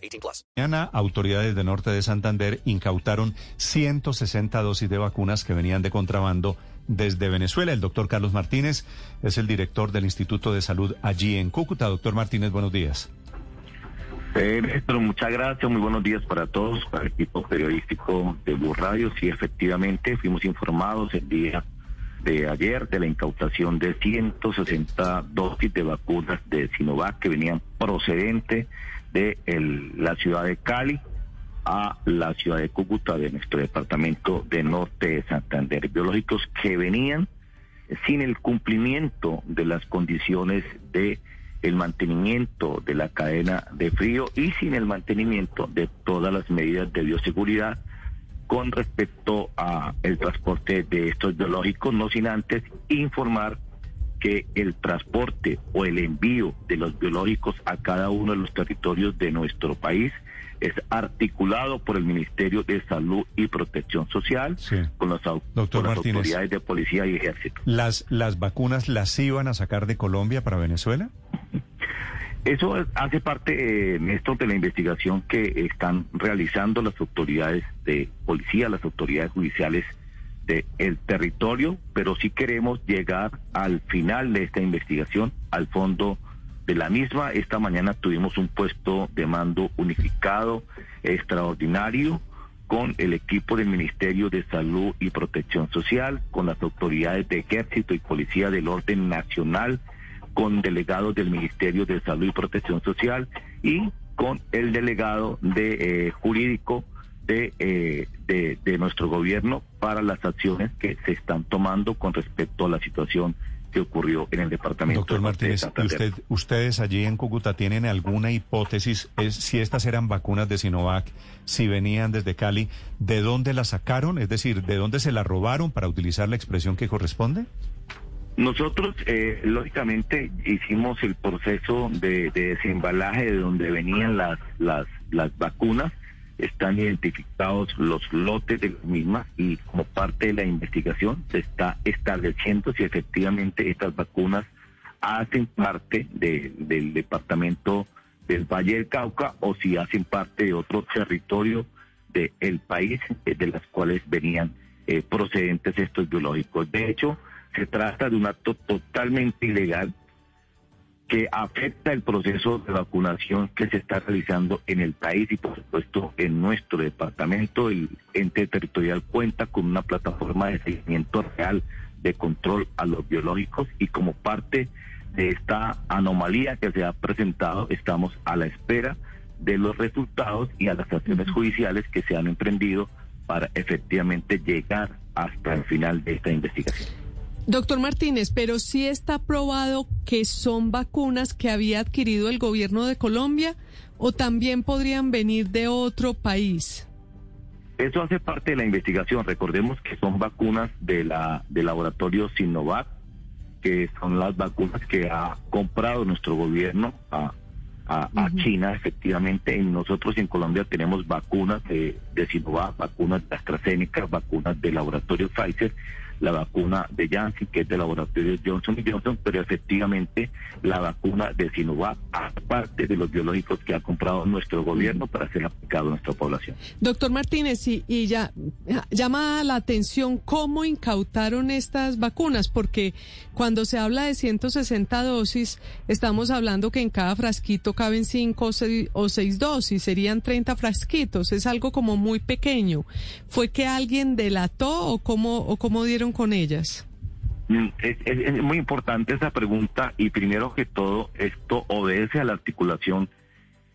18 plus. Mañana, autoridades de Norte de Santander incautaron 160 dosis de vacunas que venían de contrabando desde Venezuela. El doctor Carlos Martínez es el director del Instituto de Salud allí en Cúcuta. Doctor Martínez, buenos días. Eh, Néstor, muchas gracias, muy buenos días para todos, para el equipo periodístico de Blue Radio. Sí, efectivamente, fuimos informados el día de ayer de la incautación de 160 dosis de vacunas de Sinovac que venían procedente de la ciudad de Cali a la ciudad de Cúcuta de nuestro departamento de Norte de Santander. Biológicos que venían sin el cumplimiento de las condiciones de el mantenimiento de la cadena de frío y sin el mantenimiento de todas las medidas de bioseguridad con respecto a el transporte de estos biológicos, no sin antes informar que el transporte o el envío de los biológicos a cada uno de los territorios de nuestro país es articulado por el Ministerio de Salud y Protección Social Sí. con, con las autoridades de policía y ejército. ¿Las, ¿Las vacunas las iban a sacar de Colombia para Venezuela? Eso es- hace parte, eh, Néstor, de la investigación que están realizando las autoridades de policía, las autoridades judiciales del territorio, pero sí queremos llegar al final de esta investigación, al fondo de la misma. Esta mañana tuvimos un puesto de mando unificado, extraordinario, con el equipo del Ministerio de Salud y Protección Social, con las autoridades de Ejército y Policía del Orden Nacional, con delegados del Ministerio de Salud y Protección Social y con el delegado de eh, jurídico de, eh, de, de nuestro gobierno para las acciones que se están tomando con respecto a la situación que ocurrió en el departamento Doctor de Martínez, ¿y Santander. usted, ¿ustedes allí en Cúcuta tienen alguna hipótesis es, si estas eran vacunas de Sinovac, si venían desde Cali, de dónde las sacaron? Es decir, ¿de dónde se las robaron para utilizar la expresión que corresponde? Nosotros, eh, lógicamente, hicimos el proceso de, de desembalaje de donde venían las, las, las vacunas. Están identificados los lotes de las mismas y como parte de la investigación se está estableciendo si efectivamente estas vacunas hacen parte de- del departamento del Valle del Cauca o si hacen parte de otro territorio del país eh, de las cuales venían eh, procedentes estos biológicos. De hecho, se trata de un acto totalmente ilegal que afecta el proceso de vacunación que se está realizando en el país y por supuesto en nuestro departamento. El ente territorial cuenta con una plataforma de seguimiento real de control a los biológicos y como parte de esta anomalía que se ha presentado estamos a la espera de los resultados y a las acciones judiciales que se han emprendido para efectivamente llegar hasta el final de esta investigación. Doctor Martínez, pero sí está probado que son vacunas que había adquirido el gobierno de Colombia o también podrían venir de otro país. Eso hace parte de la investigación. Recordemos que son vacunas de la del laboratorio Sinovac, que son las vacunas que ha comprado nuestro gobierno a, a, a China, efectivamente. Y nosotros en Colombia tenemos vacunas de, de Sinovac, vacunas de AstraZeneca, vacunas del laboratorio Pfizer, la vacuna de Janssen, que es del laboratorio Johnson Johnson, pero efectivamente la vacuna de Sinovac, aparte de los biológicos que ha comprado nuestro gobierno para ser aplicado a nuestra población. Doctor Martínez, y, ya llama la atención cómo incautaron estas vacunas, porque cuando se habla de 160 dosis, estamos hablando que en cada frasquito caben 5 o 6, o seis dosis, serían 30 frasquitos, es algo como muy pequeño. ¿Fue que alguien delató o cómo, o cómo dieron con ellas? Mm, Es, muy importante esa pregunta y primero que todo esto obedece a la articulación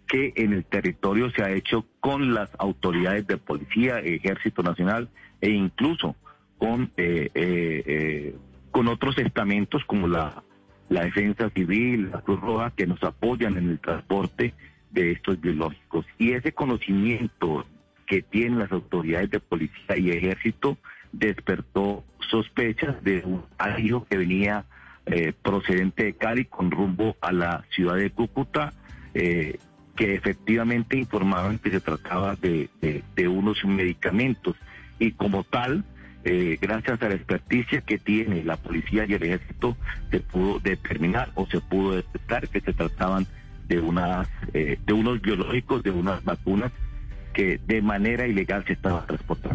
que en el territorio se ha hecho con las autoridades de policía, ejército nacional e incluso con eh, eh, eh, con otros estamentos como la, la defensa civil, la Cruz Roja que nos apoyan en el transporte de estos biológicos. Y ese conocimiento que tienen las autoridades de policía y ejército despertó sospechas de un alijo que venía eh, procedente de Cali con rumbo a la ciudad de Cúcuta, eh, que efectivamente informaban que se trataba de, de, unos medicamentos. Y como tal, eh, gracias a la experticia que tiene la policía y el ejército, se pudo determinar o se pudo detectar que se trataban de unas de unos biológicos, de unas vacunas que de manera ilegal se estaban transportando.